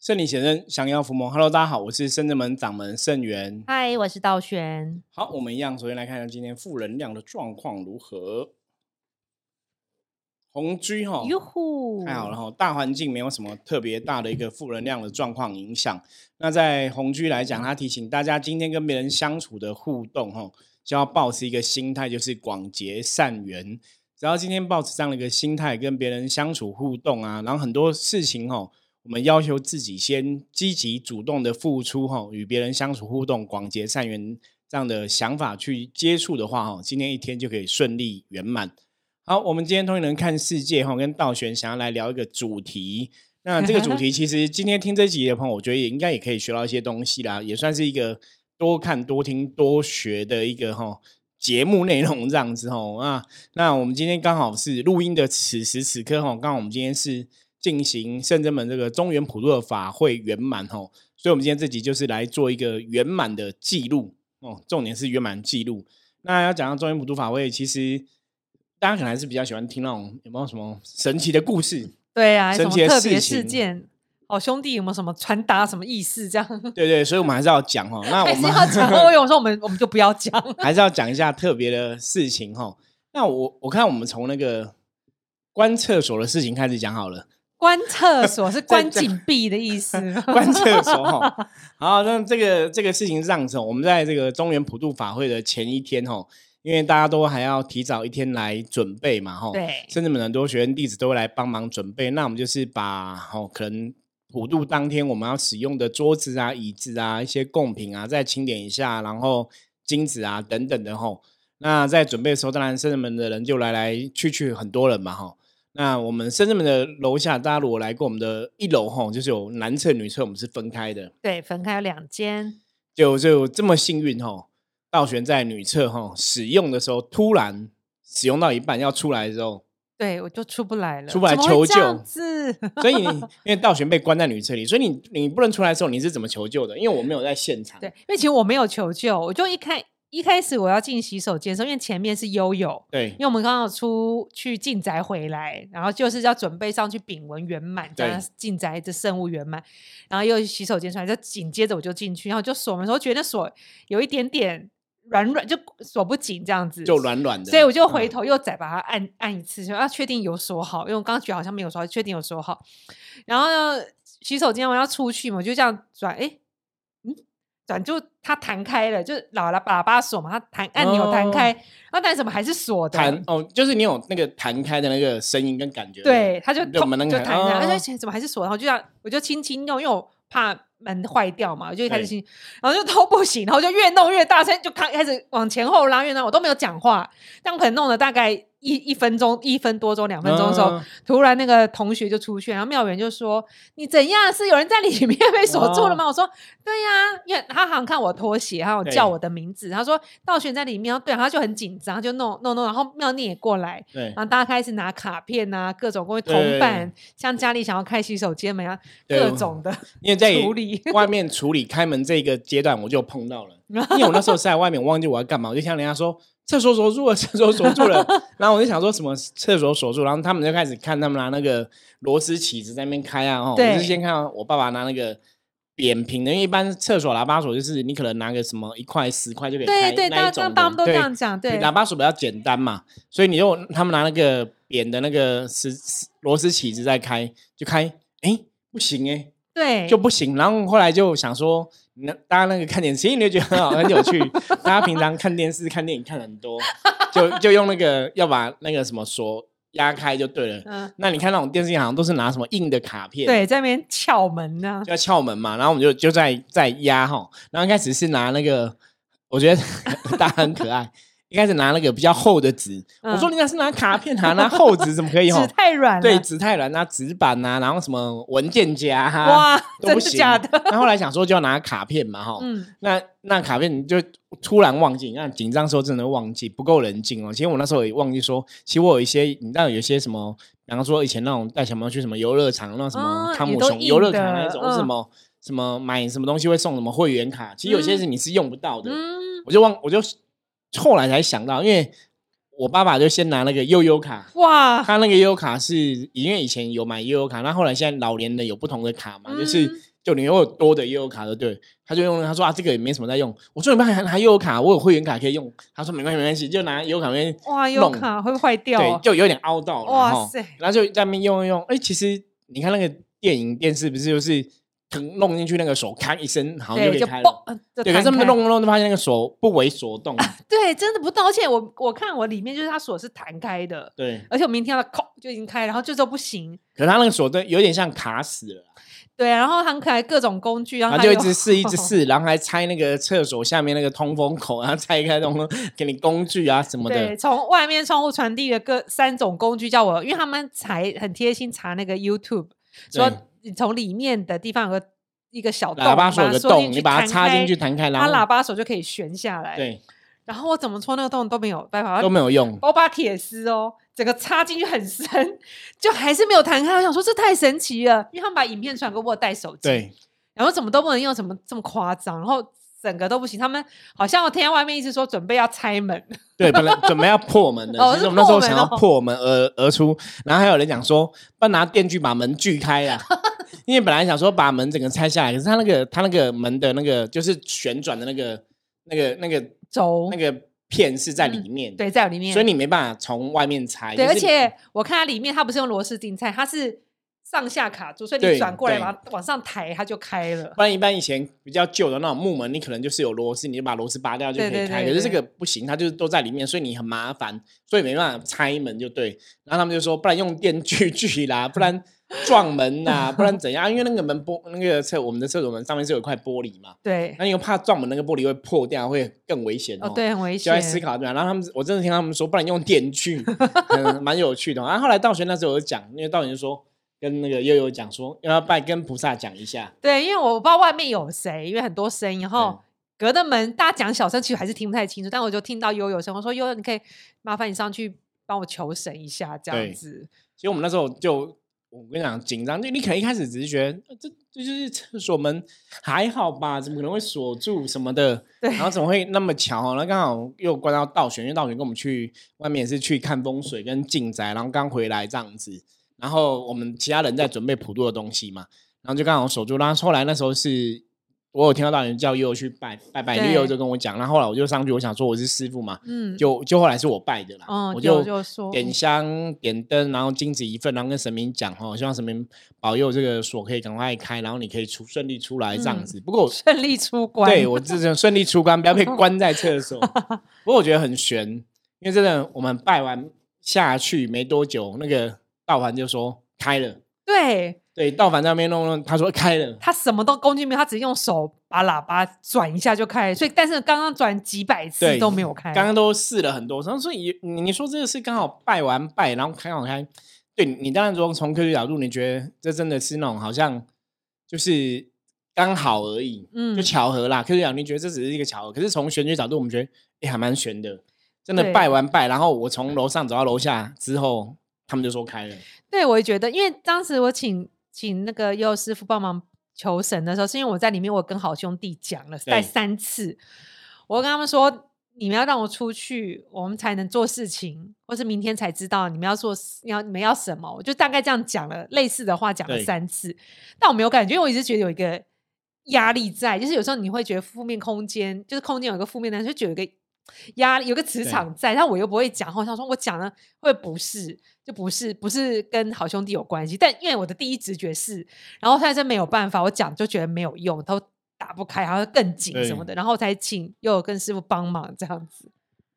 圣理先生降妖伏魔，Hello，大家好，我是圣正门掌门圣元。嗨，我是道玄。好，我们一样，首先来看一下今天负能量的状况如何。红居哈，哟呼，太好了哈，大环境没有什么特别大的一个负能量的状况影响。那在红居来讲，他提醒大家，今天跟别人相处的互动哈，就要保持一个心态，就是广结善缘。只要今天保持这样的一个心态，跟别人相处互动啊，然后很多事情哈，我们要求自己先积极主动的付出哈，与别人相处互动，广结善缘这样的想法去接触的话哈，今天一天就可以顺利圆满。好，我们今天通灵人看世界哈，跟道玄想要来聊一个主题。那这个主题 其实今天听这集的朋友，我觉得也应该也可以学到一些东西啦，也算是一个多看多听多学的一个哈。节目内容这样子吼啊，那我们今天刚好是录音的此时此刻吼，刚好我们今天是进行圣真门这个中原普渡的法会圆满吼，所以我们今天这集就是来做一个圆满的记录哦，重点是圆满记录。那要讲到中原普渡法会，其实大家可能还是比较喜欢听那种有没有什么神奇的故事？对啊，神奇的特别事件。哦，兄弟有没有什么传达什么意思？这样对对，所以我们还是要讲哦。那我们要讲。我有时候我们我们就不要讲。还是要讲一下特别的事情哈。那我我看我们从那个关厕所的事情开始讲好了。关厕所是 关紧闭的意思。关厕所哈。好，那这个这个事情是这样子，我们在这个中原普渡法会的前一天哈，因为大家都还要提早一天来准备嘛哈。对。甚至很多学员弟子都会来帮忙准备。那我们就是把哦，可能普渡当天我们要使用的桌子啊、椅子啊、一些贡品啊，再清点一下，然后金子啊等等的吼。那在准备的时候，当然圣人门的人就来来去去很多人嘛哈。那我们深圳门的楼下，大家如果来过我们的一楼吼，就是有男厕女厕，我们是分开的。对，分开有两间。就就这么幸运吼，道玄在女厕吼使用的时候，突然使用到一半要出来的时候，对我就出不来了，出不来求救。所以你因为道玄被关在女厕里，所以你你不能出来的时候，你是怎么求救的？因为我没有在现场。对，因为其实我没有求救，我就一开一开始我要进洗手间的时候，因为前面是悠悠，对。因为我们刚好出去进宅回来，然后就是要准备上去丙文圆满，这样进宅的圣物圆满，然后又洗手间出来，就紧接着我就进去，然后就锁门的时候觉得锁有一点点软软，就锁不紧这样子，就软软的，所以我就回嗯头又再把它按按一次，就要确定有锁好，因为我刚刚觉得好像没有锁好，确定有锁好。然后呢，洗手间我要出去嘛，我就这样转，哎，嗯，转就它弹开了，就是喇喇喇叭锁嘛，它弹按钮弹开，然后但怎么还是锁的？弹哦，就是你有那个弹开的那个声音跟感觉。对，它就就弹开，哦而且怎么还是锁？然后就这样，我就轻轻用，因为我怕门坏掉嘛，我就开始轻，然后就都不行，然后就越弄越大声，就开开始往前后拉，越拉我都没有讲话，这样可能弄了大概一一分钟、一分多钟、两分钟的时候，嗯突然那个同学就出现，然后妙远就说：“你怎样？是有人在里面被锁住了吗？”我说：“对呀、因为他好像看我拖鞋，还有对叫我的名字，他说道玄在里面，然后对，他就很紧张，就弄弄弄，然后妙念也过来，对然后大家开始拿卡片啊，各种关于对铜板，像家里想要开洗手间门啊，对各种的因为在处理。外面处理开门这个阶段，我就碰到了。因为我那时候是在外面，我忘记我要干嘛，我就听到人家说厕所锁住了，厕所锁住了。然后我就想说什么厕所锁住，然后他们就开始看他们拿那个螺丝起子在那边开啊。哦，我对是先看到我爸爸拿那个扁平的，因为一般厕所喇叭锁就是你可能拿个什么一块十块就可以开对那一种的对样讲，对喇叭锁比较简单嘛，所以你就他们拿那个扁的那个螺丝起子在开，就开，哎，不行哎、对，就不行。然后后来就想说，那大家那个看电视，你就觉得很好，很有趣。大家平常看电视、看电影看很多，就就用那个要把那个什么锁压开就对了。嗯，那你看那种电视好像都是拿什么硬的卡片，，对，在那边撬门呢，就要撬门嘛。然后我们就就在在压哈。然后一开始是拿那个，我觉得 大家很可爱。一开始拿那个比较厚的纸，我说嗯你那是拿卡片啊，拿厚纸怎么可以哈 纸？太软了，对，纸太软拿，纸板啊，然后什么文件夹啊，哇，都不行。假的？那后来想说就要拿卡片嘛，哈、嗯，那那卡片你就突然忘记，那紧张的时候真的忘记，不够冷静哦。其实我那时候也忘记说，其实我有一些，你知道有些什么，比方说以前那种带小朋友去什么游乐场，那什么哦汤姆熊游乐场那的种，嗯什么什么买什么东西会送什么会员卡，其实有些是你是用不到的。嗯，我就忘，我就后来才想到，因为我爸爸就先拿那个悠悠卡，哇，他那个悠悠卡是因为以前有买悠悠卡，那后来现在老年人有不同的卡嘛，就是嗯就你有多的悠悠卡的，对，他就用他说啊这个也没什么在用，我说你们还还悠悠卡，我有会员卡可以用，他说没关系没关系，就拿悠悠卡那边哇，优弄卡会坏掉对哦？，就有点凹到了，哇塞然后就在那边用用用，哎，其实你看那个电影电视不是就是腾弄进去那个手咔一声，好像就可对，就以开了。嘣，呃就对，可是弄弄弄就发现那个手不为所动。对，真的不动，而且我我看我里面就是它锁是弹开的，对，而且我明天要扣就已经开，然后这周不行。可是他那个锁都有点像卡死了啦，对，然后很可爱，各种工具，然后然后就一直试一直试，然后还拆那个厕所下面那个通风口，然后拆开通风，给你工具啊什么对，的。从外面窗户传递的各三种工具，叫我，因为他们才很贴心查那个 YouTube，说对你从里面的地方有个一个小洞，喇叭手有个洞，你把它插进去开弹开，然后它喇叭手就可以旋下来。，对然后我怎么戳那个洞都没有办法，都没有用。我把铁丝哦，整个插进去很深，就还是没有弹开。我想说这太神奇了，因为他们把影片传给我带手机，对，然后怎么都不能用，怎么这么夸张？然后整个都不行。他们好像我听见外面一直说准备要拆门，对，本来准备要破门的，哦是其实我们那时候想要哦破门而而出，然后还有人讲说，不拿电锯把门锯开啊，因为本来想说把门整个拆下来，可是他那个他那个门的那个就是旋转的那个那个那个轴那个片是在里面，嗯对，在里面，所以你没办法从外面拆，对，就是而且我看它里面它不是用螺丝钉拆，它是上下卡住，所以你转过来对把它往上抬，它就开了。不然一般以前比较旧的那种木门，你可能就是有螺丝，你就把螺丝拔掉就可以开。可是这个不行，它就是都在里面，所以你很麻烦，所以没办法拆门就对。然后他们就说，不然用电锯 锯啦，不然撞门呐、不然怎样？因为那个门玻那个厕我们的厕所门上面是有一块玻璃嘛，对，那你又怕撞门那个玻璃会破掉，会更危险哦，对，很危险就在。思考对吧？然后他们我真的听他们说，不然用电锯，嗯，蛮有趣的。然后后来道玄那时候有讲，因为道玄就说跟那个悠悠讲说，要拜跟菩萨讲一下。对，因为我不知道外面有谁，因为很多声音，然后隔的门大家讲小声，其实还是听不太清楚。但我就听到悠悠声，我说悠悠，你可以麻烦你上去帮我求神一下，这样子。其实我们那时候就，我跟你讲紧张，就你可能一开始只是觉得呃这这就是厕所门还好吧，怎么可能会锁住什么的？对然后怎么会那么巧哦？那刚好又关到道玄，因为道玄跟我们去外面也是去看风水跟进宅，然后刚回来这样子。然后我们其他人在准备普渡的东西嘛，然后就刚好守住。然后后来那时候是我有听到大人叫悠悠去拜拜拜，对悠悠就跟我讲，然后后来我就上去，我想说我是师傅嘛，嗯，就就后来是我拜的啦，嗯我就点香点灯，然后金子一份，然后跟神明讲哦，希望神明保佑这个锁可以赶快开，然后你可以出顺利出来这样嗯子。不过我顺利出关。对我这种顺利出关，不要被关在厕所。不过我觉得很悬，因为真的我们拜完下去没多久，那个道凡就说开了。对对，道凡在那边弄弄，他说开了。他什么都工具没有，他只是用手把喇叭转一下就开了。所以，但是刚刚转几百次都没有开。刚刚都试了很多，然后所以你你说这个是刚好拜完拜，然后开好开，对你当然说从科学角度，你觉得这真的是那种好像就是刚好而已，嗯就巧合啦。科学角度你觉得这只是一个巧合，可是从玄学角度，我们觉得哎、还蛮玄的，真的拜完拜，然后我从楼上走到楼下之后，他们就说开了，对，我也觉得，因为当时我请请那个佑师傅帮忙求神的时候，是因为我在里面，我跟好兄弟讲了对带三次，我跟他们说，你们要让我出去，我们才能做事情，或是明天才知道你们要做，你要你们要什么，我就大概这样讲了，类似的话讲了三次，但我没有感觉，因为我一直觉得有一个压力在，就是有时候你会觉得负面空间，就是空间有一个负面的，就觉得有一个压力，有个磁对场在，但我又不会讲，我想说我讲了会不是，就不是不是跟好兄弟有关系，但因为我的第一直觉是，然后现在真没有办法，我讲就觉得没有用，都打不开，然后更紧什么的，然后才请又跟师傅帮忙这样子，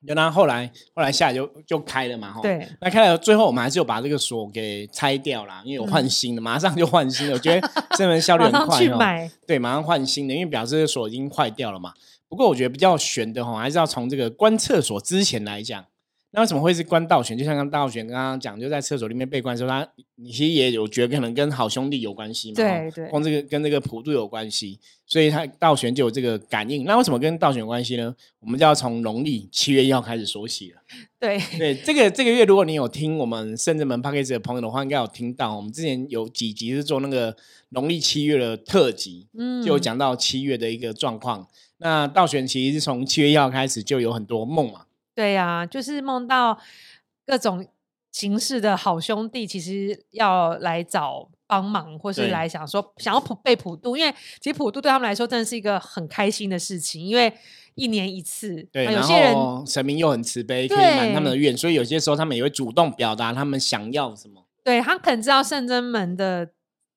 就然后后来后来下来就就开了嘛，哈。对那开了，最后我们还是有把这个锁给拆掉啦，因为有换新的，马上就换新的。我觉得这门效率很快哦。对，马上换新的，因为表示这个锁已经坏掉了嘛。不过我觉得比较悬的哈，还是要从这个关厕所之前来讲。那为什么会是关道玄？就像刚道玄刚刚讲，就在厕所里面被关的时候，他你其实也有觉得可能跟好兄弟有关系嘛？哈对对跟这个跟这个普渡有关系，所以他道玄就有这个感应。那为什么跟道玄有关系呢？我们就要从农历七月一号开始说起了。对对，这个这个月，如果你有听我们圣人门 p a c k a g e 的朋友的话，应该有听到我们之前有几集是做那个农历七月的特辑，嗯就有讲到七月的一个状况。那道玄其实是从七月一号开始就有很多梦嘛，对呀、就是梦到各种形式的好兄弟，其实要来找帮忙，或是对来想说想要普被普渡，因为其实普渡对他们来说真的是一个很开心的事情，因为一年一次，对，有些人后神明又很慈悲，可以满他们的对愿，所以有些时候他们也会主动表达他们想要什么。对他可能知道圣真门的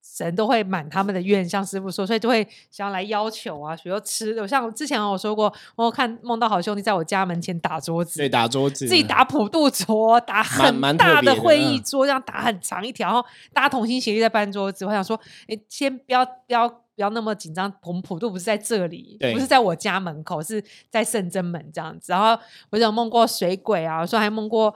神都会满他们的愿，像师傅说，所以就会想要来要求啊，比如说吃的，像之前我说过，我有看梦到好兄弟在我家门前打桌子，对，打桌子，自己打普渡桌，打很大的会议嗯桌，这样打很长一条，然后大家同心协力在搬桌子。我想说，哎，先不要不要不要那么紧张，我们普渡不是在这里，不是在我家门口，是在圣真门这样子。然后我有梦过水鬼啊，我说还梦过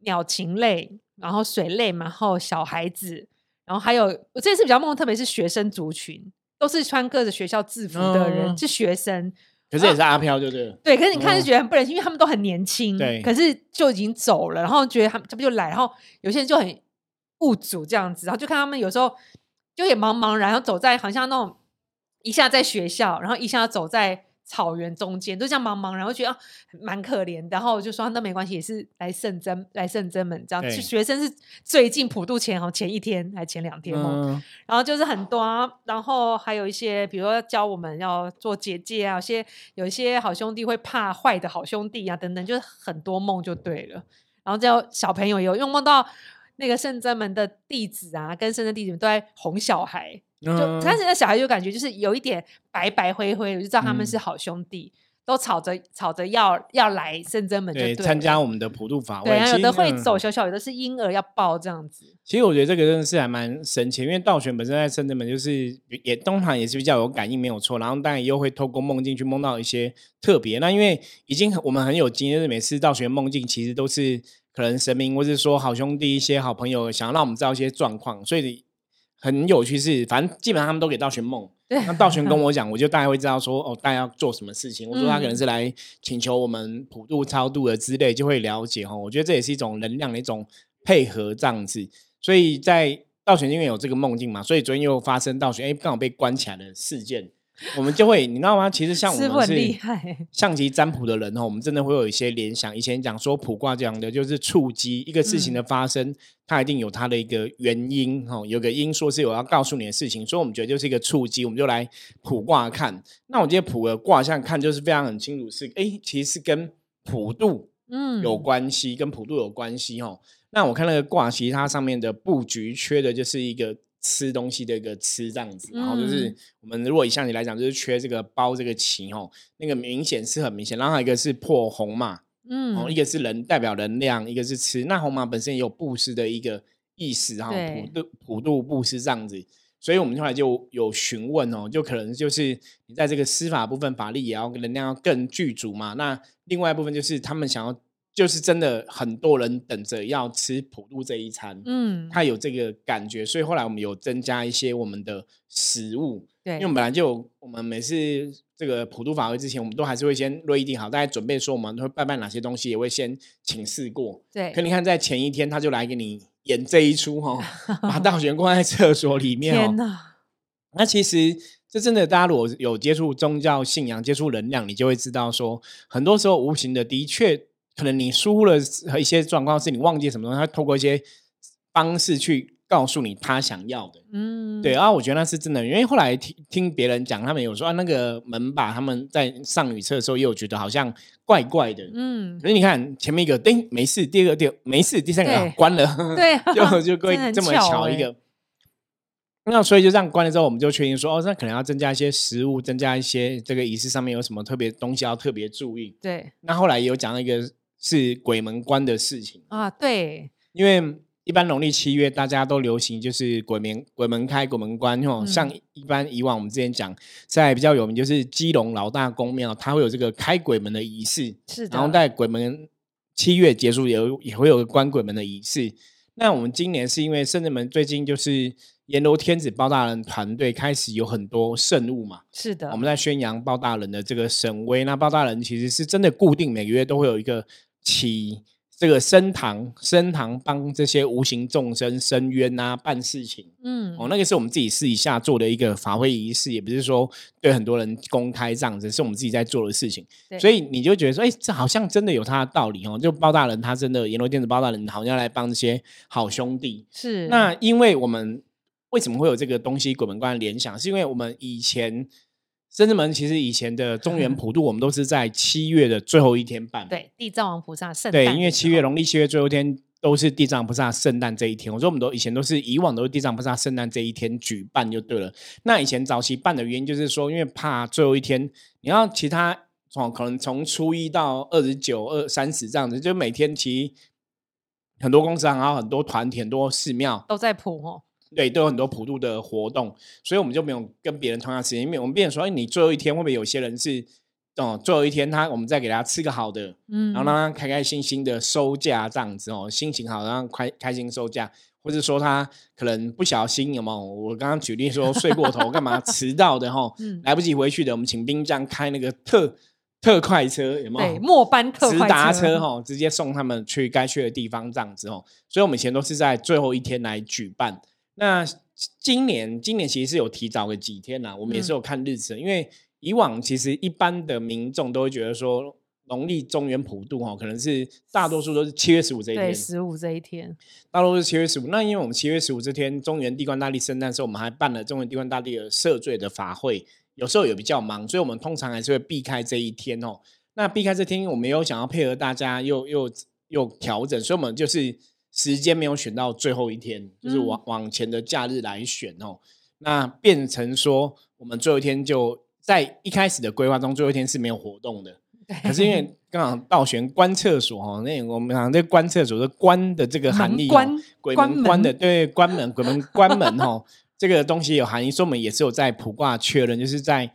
鸟禽类，然后水类嘛，然后小孩子，然后还有我这次比较梦，特别是学生族群，都是穿各个学校制服的人，嗯是学生。可是也是阿飘，对不对？对，可是你看嗯就觉得很不忍心，因为他们都很年轻，对可是就已经走了，然后觉得他们这不就来，然后有些人就很物主这样子，然后就看他们有时候就也茫茫然，然后走在好像那种一下在学校，然后一下走在草原中间，就这样茫茫然，后觉得啊蛮可怜，然后我就说那没关系，也是来圣真来圣真门这样，学生是最近普渡前好像前一天还前两天哦，嗯，然后就是很多、啊，然后还有一些，比如说教我们要做结界啊，有些有一些好兄弟会怕坏的好兄弟啊，等等，就是很多梦就对了。然后叫小朋友有用梦到那个圣真门的弟子啊，跟圣真弟子们都在哄小孩，就嗯开始那小孩就感觉就是有一点白白灰灰我，就知道他们嗯是好兄弟，都吵着吵着要要来圣真门就对，对参加我们的普渡法会，对，啊有的会嗯走小小，有的是婴儿要抱这样子。其实我觉得这个真的是还蛮神奇，因为道玄本身在圣真门就是也东堂也是比较有感应，没有错。然后当然又会透过梦境去梦到一些特别。那因为已经我们很有经验，就是每次道玄梦境其实都是可能神明或是说好兄弟一些好朋友想要让我们知道一些状况，所以很有趣是，反正基本上他们都给道玄梦。对，那道玄跟我讲，我就大概会知道说哦，大家要做什么事情。我说他可能嗯是来请求我们普渡超度的之类，就会了解哈。我觉得这也是一种能量的一种配合这样子。所以在道玄因为有这个梦境嘛，所以昨天又发生道玄哎刚好被关起来的事件，我们就会你知道吗？其实像我们是害，象棋占卜的人哦，我们真的会有一些联想。以前讲说卜卦讲的就是触机，一个事情的发生，它一定有它的一个原因哦，有个因说是我要告诉你的事情，所以我们觉得就是一个触机，我们就来卜卦看。那我今天卜的卦象看就是非常很清楚是，哎，其实是跟普度嗯，有关系，跟普度有关系哦。那我看那个卦，其实它上面的布局缺的就是一个吃东西的一个吃这样子，然后就是嗯我们如果以象棋来讲，就是缺这个包这个棋哦，那个明显是很明显。然后一个是破红嘛，嗯，哦，一个是人代表能量，一个是吃。那红马本身也有布施的一个意思哈，对普度普度布施这样子。所以我们后来就有询问哦，就可能就是你在这个司法部分法力也要能量要更具足嘛。那另外一部分就是他们想要，就是真的很多人等着要吃普渡这一餐，嗯，他有这个感觉，所以后来我们有增加一些我们的食物，对，因为我们本来就有，我们每次这个普渡法会之前，我们都还是会先约定好，大家准备说我们会拜拜哪些东西，也会先请示过。对可，你看，在前一天他就来给你演这一出哈、哦，把道玄关在厕所里面哦。天哪，那其实这真的，大家如果有接触宗教信仰、接触能量，你就会知道说，很多时候无形的，的确可能你疏忽了一些状况，是你忘记什么东西，他透过一些方式去告诉你他想要的。嗯，对啊，我觉得那是真的，因为后来听听别人讲，他们有说啊，那个门把他们在上女厕的时候，也有觉得好像怪怪的。嗯，可是你看前面一个，叮没事；第二个，第二没事；第三个、啊关了，对啊，就就会这么巧一个。那所以就这样关了之后，我们就确定说，哦，那可能要增加一些食物，增加一些这个仪式上面有什么特别东西要特别注意。对那后来也有讲到一个是鬼门关的事情，啊，对，因为一般农历七月大家都流行就是鬼门鬼门开鬼门关哦，嗯。像一般以往我们之前讲在比较有名就是基隆老大公庙，它会有这个开鬼门的仪式，是的，然后在鬼门七月结束也也会有个关鬼门的仪式。那我们今年是因为圣人门最近就是阎罗天子包大人团队开始有很多圣物嘛，是的，我们在宣扬包大人的这个神威。那包大人其实是真的固定每个月都会有一个起这个升堂升堂帮这些无形众生伸冤啊，办事情。嗯，哦，那个是我们自己私底下做的一个法会仪式，也不是说对很多人公开这样子，是我们自己在做的事情。所以你就觉得说，哎、这好像真的有他的道理哦。就包大人他真的阎罗殿的包大人，好像来帮这些好兄弟。是那因为我们为什么会有这个东西鬼门关的联想，是因为我们以前深圳门其实以前的中原普渡，我们都是在七月的最后一天办。对地藏王菩萨圣对，诞对因为七月候农历七月最后一天都是地藏菩萨圣诞这一天。我说我们都以前都是以往都是地藏菩萨圣诞这一天举办就对了。那以前早期办的原因就是说，因为怕最后一天你要其他从可能从初一到二十九、二三十这样子，就每天其实很多公司行号、很多团体、很多寺庙都在普哦，对，都有很多普渡的活动，所以我们就没有跟别人同样时间，因为我们变成说，哎，你最后一天会不会有些人是，哦，最后一天他我们再给他吃个好的，嗯，然后让他开开心心的收假这样子哦，心情好，然后开开心收假，或者说他可能不小心有没有？我刚刚举例说睡过头干嘛 迟到的哈，嗯来不及回去的，我们请兵将开那个特特快车有没有？对末班特快直达车车哈，直接送他们去该去的地方这样子哦。所以我们以前都是在最后一天来举办。那今年今年其实是有提早个几天啦，我们也是嗯有看日子的，因为以往其实一般的民众都会觉得说。农历中原普渡哈，可能是大多数都是七月十五这一天对天，十五这一天，大多数是七月十五。那因为我们七月十五这天中原地官大帝圣诞的时候，我们还办了中原地官大帝的赦罪的法会，有时候也比较忙，所以我们通常还是会避开这一天哦。那避开这天，我们又想要配合大家又，又又调整，所以我们就是时间没有选到最后一天，就是嗯往往前的假日来选哦。那变成说，我们最后一天就在一开始的规划中，最后一天是没有活动的。可是因为 刚好倒悬关厕所哈，那我们讲这关厕所的关的这个含义哦，关鬼门关的对关门鬼门关门哈，这个东西有含义，所以我们也是有在卜卦确认，就是在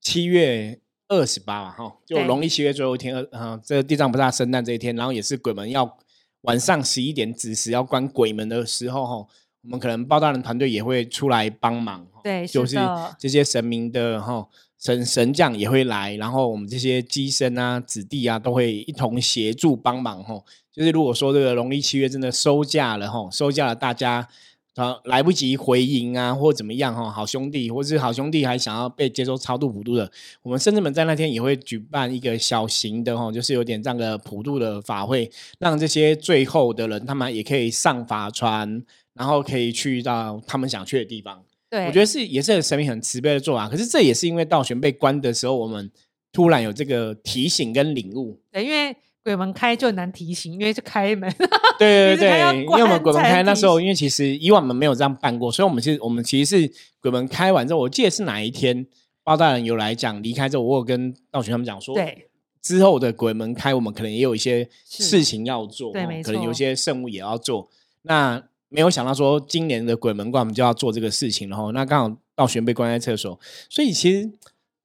七月二十八嘛哈，就农历七月最后一天，呃，呃这个地藏菩萨圣诞这一天，然后也是鬼门要晚上十一点子时要关鬼门的时候哈，我们可能包大人团队也会出来帮忙，哈对就是这些神明的哈神神将也会来，然后我们这些机身啊、子弟啊都会一同协助帮忙哈。就是如果说这个农历七月真的收假了哈，收假了大家啊来不及回营啊，或怎么样哈，好兄弟或是好兄弟还想要被接受超度普渡的，我们甚至们在那天也会举办一个小型的哈，就是有点这样的普渡的法会，让这些最后的人他们也可以上法船，然后可以去到他们想去的地方。对，我觉得是也是神明很慈悲的做法，可是这也是因为道玄被关的时候，我们突然有这个提醒跟领悟。对，因为鬼门开就很难提醒，因为是开门，对 对对，因为我们鬼门开那时候，因为其实以往我们没有这样办过，所以我们其实我们其实是鬼门开完之后，我记得是哪一天包大人有来讲离开之后，我有跟道玄他们讲说，对。之后的鬼门开，我们可能也有一些事情要做，可能有错些圣物也要做。那没有想到说今年的鬼门关我们就要做这个事情，然后那刚好道玄被关在厕所，所以其实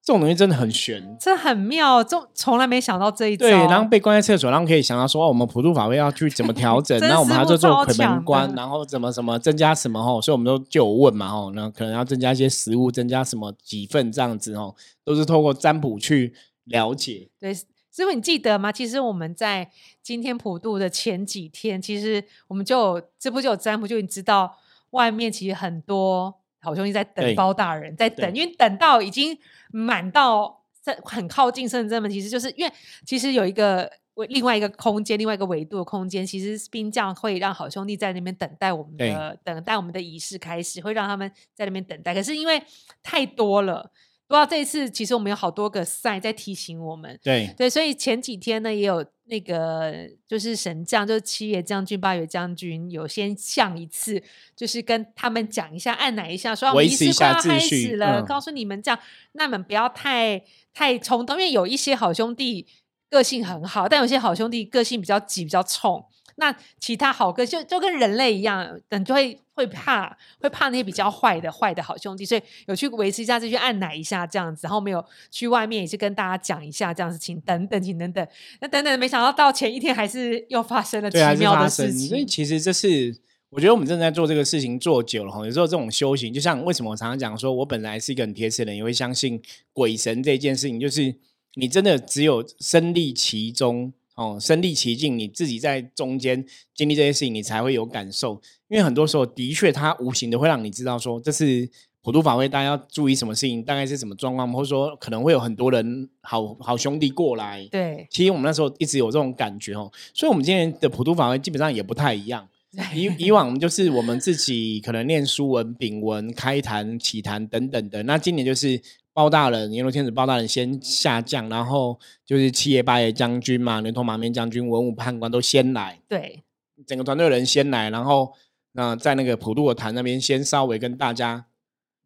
这种东西真的很悬。这很妙，这从来没想到这一招。对，然后被关在厕所，然后可以想到说，哦我们普渡法会要去怎么调整，真然后我们还要做鬼门关，然后怎么什么增加什么吼，所以我们都就有问嘛吼，那可能要增加一些食物，增加什么几份这样子哦，都是透过占卜去了解。对，师傅你记得吗？其实我们在今天普渡的前几天，其实我们就有这不就有占卜，就已经知道外面其实很多好兄弟在等包大人，在等，因为等到已经满到在很靠近圣真门，其实就是因为其实有一个。为另外一个空间，另外一个维度的空间，其实冰匠会让好兄弟在那边等待我们的，等待我们的仪式开始，会让他们在那边等待。可是因为太多了，不知道这一次其实我们有好多个赛在提醒我们，对对，所以前几天呢，也有那个就是神将，就是七爷将军、八爷将军，有先向一次，就是跟他们讲一下，按哪一下，说啊我们仪维持一式快要开下秩序始了，嗯告诉你们这样，那你们不要太太冲动，因为有一些好兄弟个性很好，但有些好兄弟个性比较急、比较冲。那其他好哥就就跟人类一样，等就会会怕，会怕那些比较坏的坏的好兄弟，所以有去维持一下，就去按奶一下这样子，然后没有去外面也是跟大家讲一下这样子，请等等，请等等。那等等，没想到到前一天还是又发生了奇妙。的事情。所以其实这是我觉得我们正在做这个事情做久了哈，有时候这种修行，就像为什么我常常讲说，我本来是一个很贴切的人，也会相信鬼神这件事情，就是你真的只有身历其中。哦，身历其境，你自己在中间经历这些事情，你才会有感受。因为很多时候的确，它无形的会让你知道说，这是普渡法会，大家要注意什么事情，大概是什么状况，或者说可能会有很多人好好兄弟过来。对，其实我们那时候一直有这种感觉哦，所以我们今年的普渡法会基本上也不太一样。以以往就是我们自己可能念书文、丙文、开坛、起坛等等的，那今年就是包大人、阎罗天子包大人先下降，然后就是七爷八爷将军嘛、牛头马面将军、文武判官都先来，对，整个团队的人先来，然后那在那个普渡的坛那边先稍微跟大家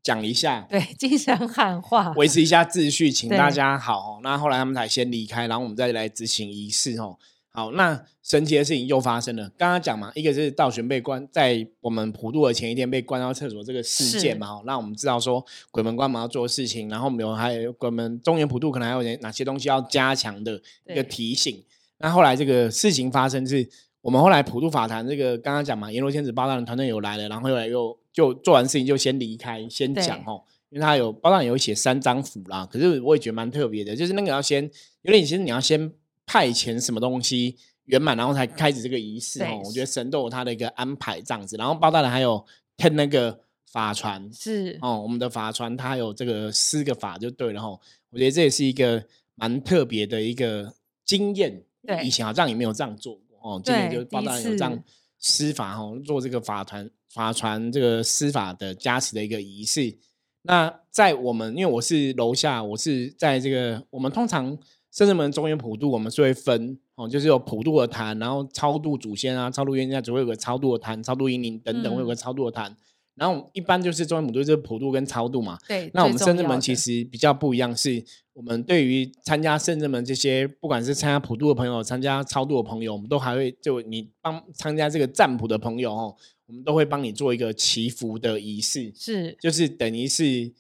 讲一下，对，精神喊话，维持一下秩序，请大家好哦。那后来他们才先离开，然后我们再来执行仪式哦。好，那神奇的事情又发生了。刚刚讲嘛，一个是道玄被关在我们普渡的前一天被关到厕所这个事件嘛，哦，那我们知道说鬼门关嘛要做事情，然后我们有还有鬼门中原普渡可能还有哪些东西要加强的一个提醒。那后来这个事情发生是，我们后来普渡法坛这个刚刚讲嘛，阎罗天子包大人团队有来了，然后后来又就做完事情就先离开，先对讲哦。因为他有包大人有写三张符啦，可是我也觉得蛮特别的，就是那个要先，有点其实你要先派遣什么东西圆满，然后才开始这个仪式哦。我觉得神都有他的一个安排这样子，然后包大人还有添那个法传是，哦，我们的法传它有这个施个法就对了哈。我觉得这也是一个蛮特别的一个经验，对以前好像也没有这样做过哦。今年就包大人有这样施法哈，做这个法团法传这个施法的加持的一个仪式。那在我们，因为我是楼下，我是在这个我们通常圣人门中原普渡，我们是会分哦，就是有普渡的坛，然后超度祖先啊，超度冤家，只会有个超度的坛，超度阴灵等等，会有个嗯超度的坛。然后一般就是中原普渡就是普渡跟超度嘛。对。那我们圣人门其的实比较不一样，是我们对于参加圣人门这些，不管是参加普渡的朋友、参加超度的朋友，我们都还会就你帮参加这个占卜的朋友哦，我们都会帮你做一个祈福的仪式。是就是等于是，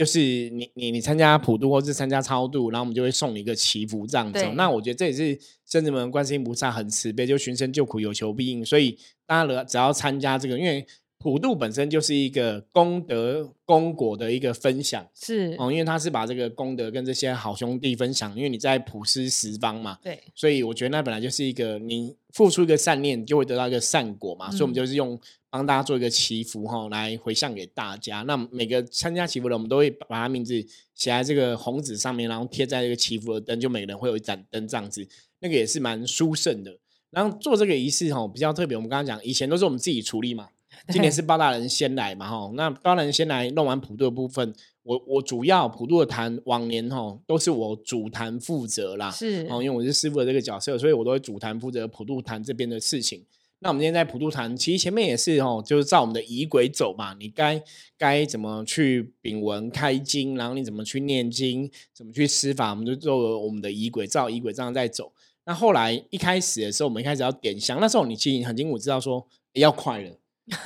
就是你你你参加普渡或是参加超度，然后我们就会送你一个祈福这样子那我觉得这也是圣子们观世音菩萨很慈悲，就寻声救苦，有求必应。所以大家只要参加这个，因为普渡本身就是一个功德功果的一个分享是，哦，因为他是把这个功德跟这些好兄弟分享，因为你在普施十方嘛，对，所以我觉得那本来就是一个你付出一个善念，就会得到一个善果嘛。所以我们嗯就是用帮大家做一个祈福哈，来回向给大家。那每个参加祈福的，我们都会把他名字写在这个红纸上面，然后贴在这个祈福的灯，就每个人会有一盏灯这样子，那个也是蛮殊胜的。然后做这个仪式哈比较特别，我们刚刚讲以前都是我们自己处理嘛，今年是包大人先来嘛哈，那包大人先来弄完普渡的部分，我我主要普渡的坛往年哈都是我主坛负责啦，是哦，因为我是师傅的这个角色，所以我都会主坛负责普渡坛这边的事情。那我们今天在普渡坛，其实前面也是哦，就是照我们的仪轨走嘛，你该该怎么去禀文开经，然后你怎么去念经，怎么去施法，我们就做我们的仪轨，照仪轨这样在走。那后来一开始的时候，我们一开始要点香，那时候你其实很清楚知道说、诶要快了。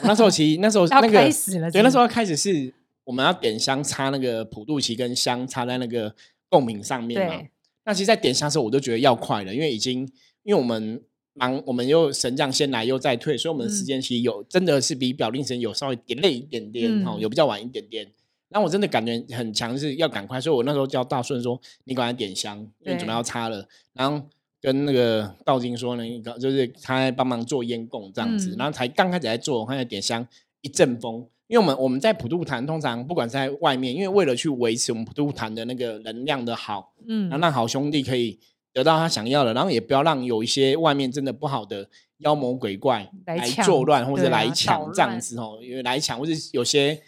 那时候其实那时候 那个开始了，对，那时候候开始是我们要点香，插那个普渡旗跟香插在那个贡品上面嘛。那其实，在点香的时候，我就觉得要快了，因为已经因为我们忙，我们又神将先来又再退，所以我们的时嗯。间其实有、真的是比表定神有稍微 delay 一点点，哦，嗯有比较晚一点点。然后我真的感觉很强，是要赶快，所以我那时候叫大顺说：“你赶快点香，因为准备要插了。”然后跟那个道金说呢，个就是他在帮忙做烟供这样子，嗯。然后才刚开始在做，我看在点香一阵风，因为我们我们在普渡坛通常不管是在外面，因为为了去维持我们普渡坛的那个能量的好，嗯。然后让好兄弟可以得到他想要的，然后也不要让有一些外面真的不好的妖魔鬼怪来作乱或者来抢捣这样子哦，因为来抢或者有些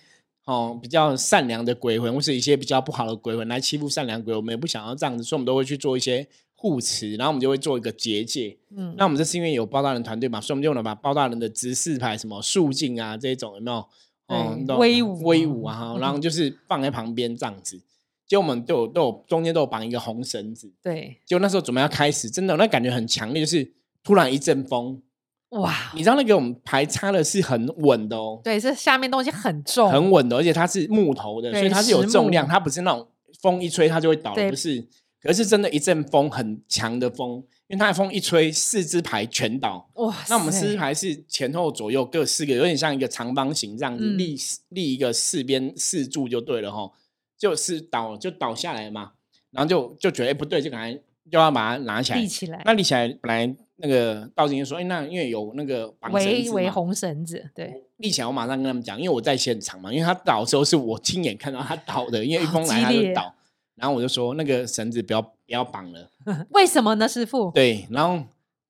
哦比较善良的鬼魂，或是一些比较不好的鬼魂来欺负善良鬼，我们也不想要这样子，所以我们都会去做一些护持，然后我们就会做一个结界。嗯那我们这是因为有包大人团队嘛，所以我们就用了把包大人的执事牌、什么肃静啊这一种有没有？哦对，威武威啊武啊，然后就是放在旁边这样子。结果我们都有都有中间都有绑一个红绳子，对。结果那时候准备要开始，真的那感觉很强烈，就是突然一阵风，哇。你知道那个我们牌插的是很稳的哦，对，这下面东西很重，很稳的，而且它是木头的，所以它是有重量，它不是那种风一吹它就会倒的，对。不是。可是真的，一阵风很强的风，因为它的风一吹，四只牌全倒。哇，那我们四只牌是前后左右各四个，有点像一个长方形这样子，嗯。立立一个四边四柱就对了哈，就是倒就倒下来嘛，然后就就觉得哎、不对，就赶快就要把它拿起来立。起来，那立起来，本来那个道经就说，哎，那因为有那个绑绳子嘛围围红绳子，对，立起来，我马上跟他们讲，因为我在现场嘛，因为他倒的时候是我亲眼看到他倒的，因为一风来他就倒，然后我就说那个绳子不要不要绑了，为什么呢，师傅？对，然后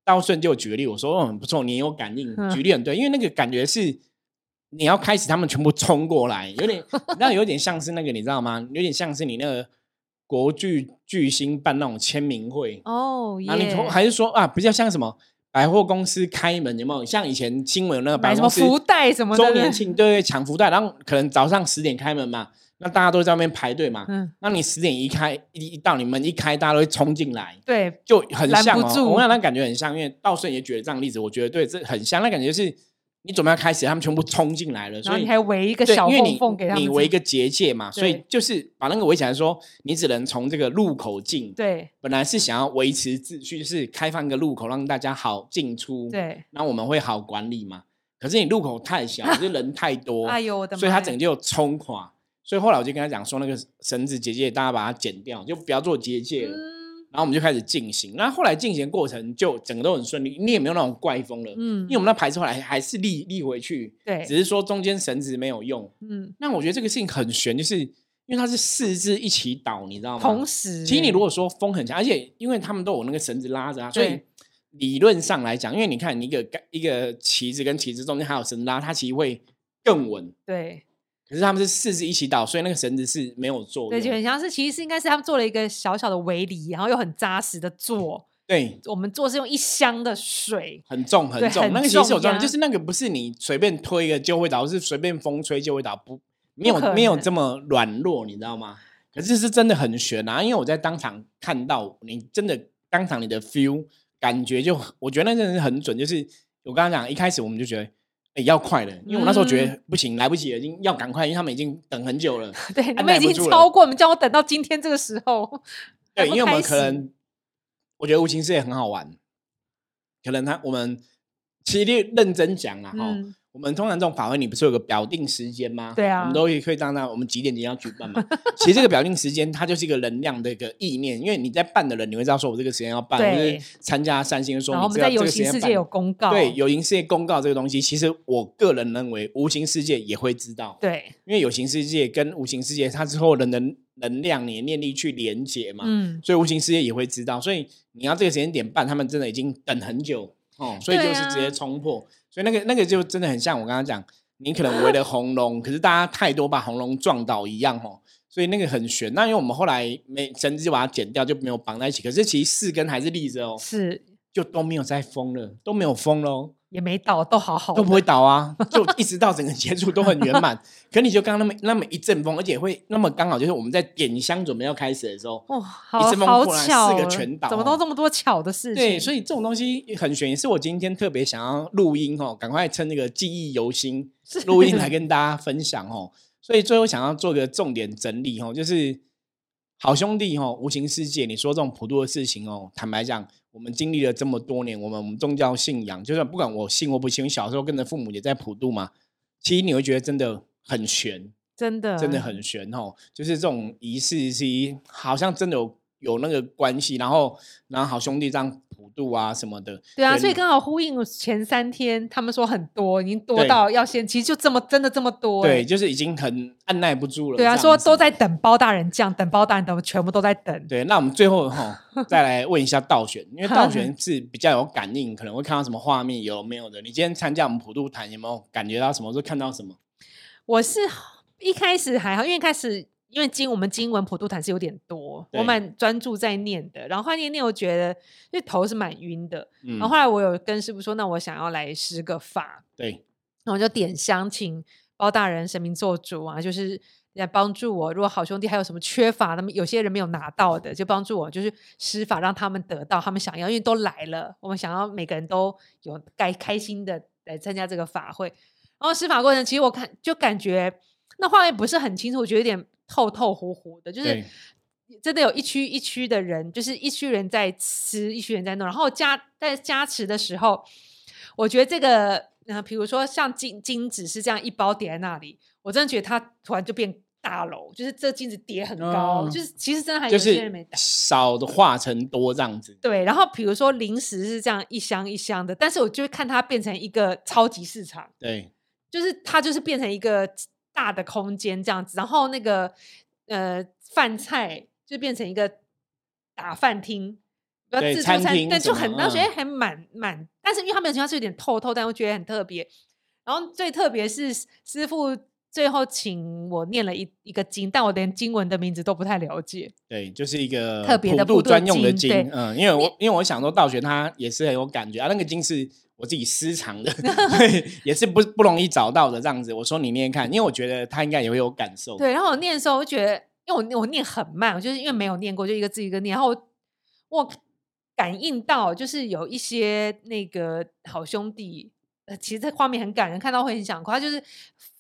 道顺就举个例，我说哦很不错，你有感应，嗯举例很对，因为那个感觉是你要开始，他们全部冲过来，有点，那有点像是那个你知道吗？有点像是你那个国剧巨星办那种签名会，哦还是说啊，比较像什么百货公司开门有没有？像以前新闻有那个百买货公司福袋什么的，周年庆，对对，抢福袋，然后可能早上十点开门嘛，那大家都在那边排队嘛。嗯，那你十点一开一一到，你门一开，大家都会冲进来，对，就很像哦。拦不住我想那感觉很像，因为道顺也举了这样的例子，我觉得对，这很像。那感觉是你准备要开始，他们全部冲进来了，所以你还围一个小缝缝给他们，你围一个结界嘛，所以就是把那个围起来说，你只能从这个入口进。对本来是想要维持秩序，就是开放一个入口，让大家好进出。，对，那我们会好管理嘛。可是你入口太小，就是人太多，哎呦我的妈，所以他整个就冲垮。所以后来我就跟他讲说，那个绳子结界大家把它剪掉，就不要做结界了。嗯然后我们就开始进行。那后来进行的过程就整个都很顺利，你也没有那种怪风了，嗯因为我们那牌子后来还是立立回去，对只是说中间绳子没有用。嗯，那我觉得这个事情很悬，就是因为它是四只一起倒，你知道吗？同时，其实你如果说风很强，而且因为他们都有那个绳子拉着啊，所以理论上来讲，因为你看你一个杆一个旗子跟旗子中间还有绳子拉，它其实会更稳。对可是他们是四只一起倒，所以那个绳子是没有作对，就很。像是其实是应该是他们做了一个小小的围篱，然后又很扎实的做。对，我们做是用一箱的水，很重很重，那个其实有重量，就是那个不是你随便推一个就会倒，是随便风吹就会倒，不没有没有这么软弱，你知道吗？可是是真的很悬啊，因为我在当场看到你真的当场你的 feel 感觉就，我觉得那真的是很准。就是我刚刚讲，一开始我们就觉得。哎、要快的，因为我那时候觉嗯得不行，来不及了，已经要赶快，因为他们已经等很久了。对，你按们已经超过，你们叫我等到今天这个时候，还对，因为我们可能，我觉得无情世界很好玩，可能他我们其实认真讲啊，哈、嗯我们通常这种法会，你不是有个表定时间吗？对啊。我们都会可以当那我们几点几点要举办嘛。其实这个表定时间，它就是一个能量的一个意念，因为你在办的人，你会知道说我这个时间要办，或对是参加三星说然后我们在有形世界有公告，对有形世界公告这个东西，其实我个人认为无形世界也会知道，对，因为有形世界跟无形世界，它之后的能能量、你的念力去连接嘛，嗯，所以无形世界也会知道，所以你要这个时间点办，他们真的已经等很久哦，所以就是直接啊。冲破，所以那个那个就真的很像我刚刚讲，你可能围了 红龙，可是大家太多把红龙撞倒一样哦，所以那个很悬。那因为我们后来没绳子就把它剪掉，就没有绑在一起，可是其实四根还是立着哦，是就都没有再封了，都没有封喽。也没倒，都好好，都不会倒啊，就一直到整个结束都很圆满。可你就刚刚那么那么一阵风，而且会那么刚好，就是我们在点香准备要开始的时候，哇，好好阵风过来四个全倒怎么都哦这么多巧的事情？对，所以这种东西很悬，也是我今天特别想要录音哦，赶快趁那个记忆犹新录音来跟大家分享哦。所以最后想要做个重点整理哦，就是好兄弟哦，无形世界，你说这种普渡的事情哦，坦白讲，我们经历了这么多年，我们我们宗教信仰，就算不管我信或不信，小时候跟着父母也在普渡嘛，其实你会觉得真的很悬，真的。真的很悬哦，就是这种仪式是一好像真的有有那个关系，然后然后好兄弟这样普渡啊什么的，对啊，所以你刚好呼应前三天他们说很多，已经多到要先，其实就这么真的这么多欸、对，就是已经很按耐不住了。对啊，说都在等包大人降，等包大人等全部都在等。对，那我们最后哈 再来问一下道玄，因为道玄 是比较有感应，可能会看到什么画面有没有的。你今天参加我们普渡坛，有没有感觉到什么？是看到什么？我是一开始还好，因为一开始因为经我们经文普渡坛是有点多，我蛮专注在念的，然后后来念念，我觉得因为头是蛮晕的，嗯然后后来我有跟师傅说，那我想要来施个法，对，然后我就点香请包大人神明做主啊，就是来帮助我。如果好兄弟还有什么缺乏，那么有些人没有拿到的，就帮助我，就是施法让他们得到他们想要，因为都来了，我们想要每个人都有该开心的来参加这个法会。然后施法过程，其实我看就感觉那画面不是很清楚，我觉得有点透透乎乎的，就是真的有一区一区的人，就是一区人在吃，一区人在弄。然后加在加持的时候，我觉得这个，呃，比如说像金金子是这样一包叠在那里，我真的觉得它突然就变大楼，就是这金子叠很高，哦就是其实真的还有就是些人没打。少的化成多这样子。对，然后比如说零食是这样一箱一箱的，但是我就会看它变成一个超级市场，对，就是它就是变成一个大的空间这样子，然后那个呃饭菜就变成一个打饭厅，不要自助餐，餐厅但就很，然后觉得嗯还蛮蛮，但是因为他们的情况是有点透透，但我觉得很特别。然后最特别是师傅最后请我念了一一个经，但我连经文的名字都不太了解。对，就是一个特别的普渡专用的经，嗯，因为我因为我想说道玄他也是很有感觉啊，那个经是我自己私藏的，也是不不容易找到的这样子。我说你念看，因为我觉得他应该也会有感受。对，然后我念的时候，我就觉得，因为我我念很慢，我就是因为没有念过，就一个字一个念，然后我感应到，就是有一些那个好兄弟，呃，其实这画面很感人，看到会很想哭。他就是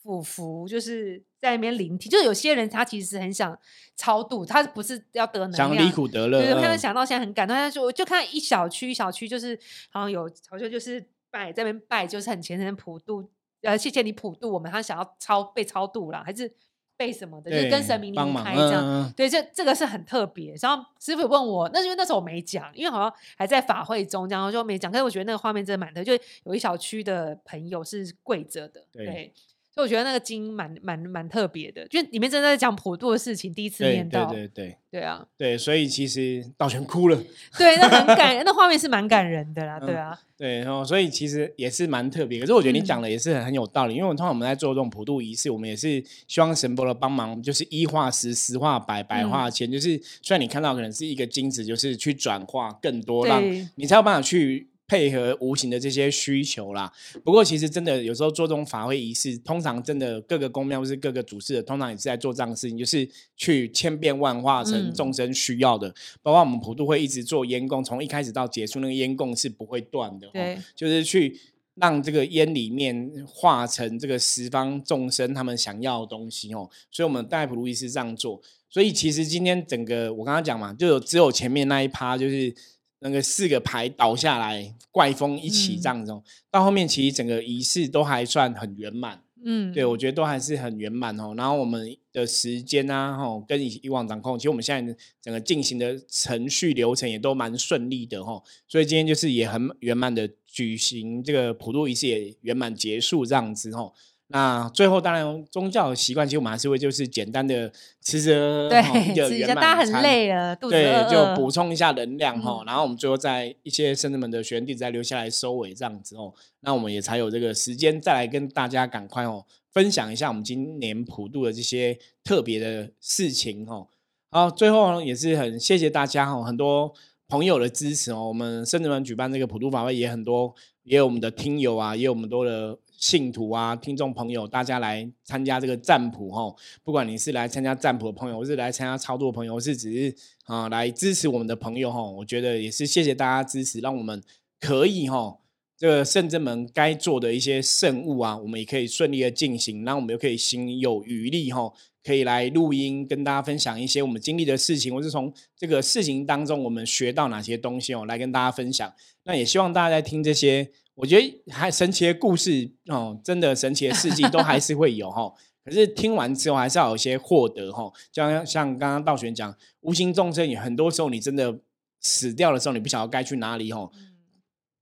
俯伏，就是在那边聆听，就是有些人他其实很想超度，他不是要得能量，想离苦得乐，对对，他想到现在很感动，他就我就看一小区一小区，就是好像有好像就是拜在那边拜，就是很虔诚的普渡，呃，谢谢你普渡我们，他想要超被超度了，还是被什么的，就是跟神明离开这样。对，这这个是很特别。然后师傅问我，那是因为那时候我没讲，因为好像还在法会中，然后就没讲。可是我觉得那个画面真的蛮特，就有一小区的朋友是跪着的，对对。所以我觉得那个经蛮蛮蛮特别的，就里面真的在讲普渡的事情，第一次对念到，对对对对啊，对，所以其实道全哭了。对，那很感，那画面是蛮感人的啦，对嗯啊，对，然后所以其实也是蛮特别。可是我觉得你嗯讲的也是很很有道理，因为我通常我们在做这种普渡仪式，我们也是希望神佛的帮忙，就是一化十，十化百，百嗯化千。就是虽然你看到可能是一个金子，就是去转化更多，让你才有办法去。配合无形的这些需求啦，不过其实真的有时候做这种法会仪式，通常真的各个宫庙或是各个主事的，通常也是在做这样的事情，就是去千变万化成嗯众生需要的。包括我们普渡会一直做烟供，从一开始到结束，那个烟供是不会断的。就是去让这个烟里面化成这个十方众生他们想要的东西哦。所以我们戴普路易斯这样做。所以其实今天整个我刚刚讲嘛，就有只有前面那一趴就是。那个四个牌倒下来，怪风一起嗯这样子、哦，到后面其实整个仪式都还算很圆满。嗯，对，我觉得都还是很圆满哦。然后我们的时间啊，吼，跟以以往掌控，其实我们现在整个进行的程序流程也都蛮顺利的吼。所以今天就是也很圆满的举行这个普渡仪式，也圆满结束这样子吼。那最后当然宗教的习惯，其实我们还是会就是简单的吃着对吃一下，大家很累了，肚子对，就补充一下能量哈、嗯。然后我们最后在一些圣人们的学员弟子再留下来收尾这样子哦，那我们也才有这个时间再来跟大家赶快哦分享一下我们今年普渡的这些特别的事情哦。好，最后呢也是很谢谢大家哦，很多朋友的支持哦，我们圣人们举办这个普渡法会也很多，也有我们的听友啊，也有我们多的。信徒啊，听众朋友，大家来参加这个占卜哈，不管你是来参加占卜的朋友，或是来参加操作的朋友，或是只是啊来支持我们的朋友哈，我觉得也是谢谢大家支持，让我们可以哈这个圣真门该做的一些圣物啊，我们也可以顺利的进行，那我们又可以心有余力哈，可以来录音跟大家分享一些我们经历的事情，或是从这个事情当中我们学到哪些东西哦，来跟大家分享。那也希望大家在听这些。我觉得还神奇的故事哦，真的神奇的事迹都还是会有哈。可是听完之后，还是要有一些获得哈。就像像刚刚道玄讲，无形众生也很多时候，你真的死掉的时候，你不晓得该去哪里哈。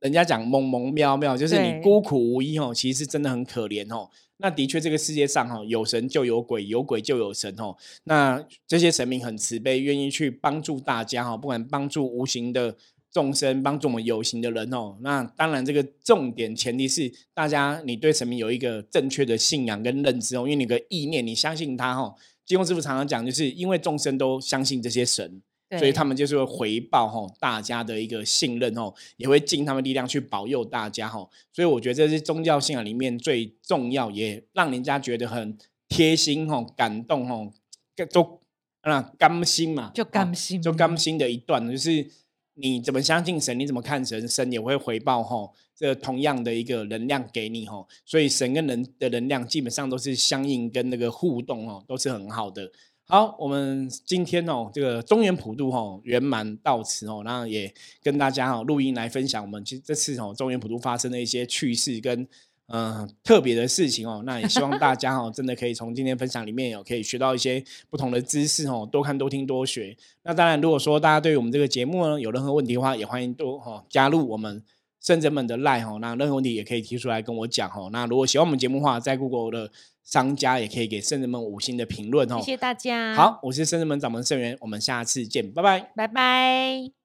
人家讲萌萌喵喵，就是你孤苦无依哦，其实真的很可怜哦。那的确，这个世界上哈，有神就有鬼，有鬼就有神哦。那这些神明很慈悲，愿意去帮助大家哈，不管帮助无形的。众生帮助我们有形的人哦，那当然这个重点前提是大家你对神明有一个正确的信仰跟认知哦，因为你的意念你相信他哦。金庸师傅常常讲，就是因为众生都相信这些神，所以他们就是会回报吼大家的一个信任吼，也会尽他们力量去保佑大家吼。所以我觉得这是宗教信仰里面最重要，也让人家觉得很贴心吼、感动吼，都啊甘心嘛，就甘心，就甘心的一段就是。你怎么相信神？你怎么看神？神也会回报吼，这同样的一个能量给你吼，所以神跟人的能量基本上都是相应跟那个互动哦，都是很好的。好，我们今天哦，这个中原普渡哦圆满到此哦，那也跟大家哦录音来分享我们其实这次哦中原普渡发生的一些趣事跟嗯特别的事情哦。那也希望大家哦，真的可以从今天分享里面有可以学到一些不同的知识哦，多看多听多学。那当然，如果说大家对于我们这个节目呢有任何问题的话，也欢迎多哈加入我们圣者们的 line 哈。那任何问题也可以提出来跟我讲哦。那如果喜欢我们节目的话，在 Google 的商家也可以给圣人们五星的评论哦。谢谢大家，好，我是圣人们掌门圣元，我们下次见，拜拜。拜拜。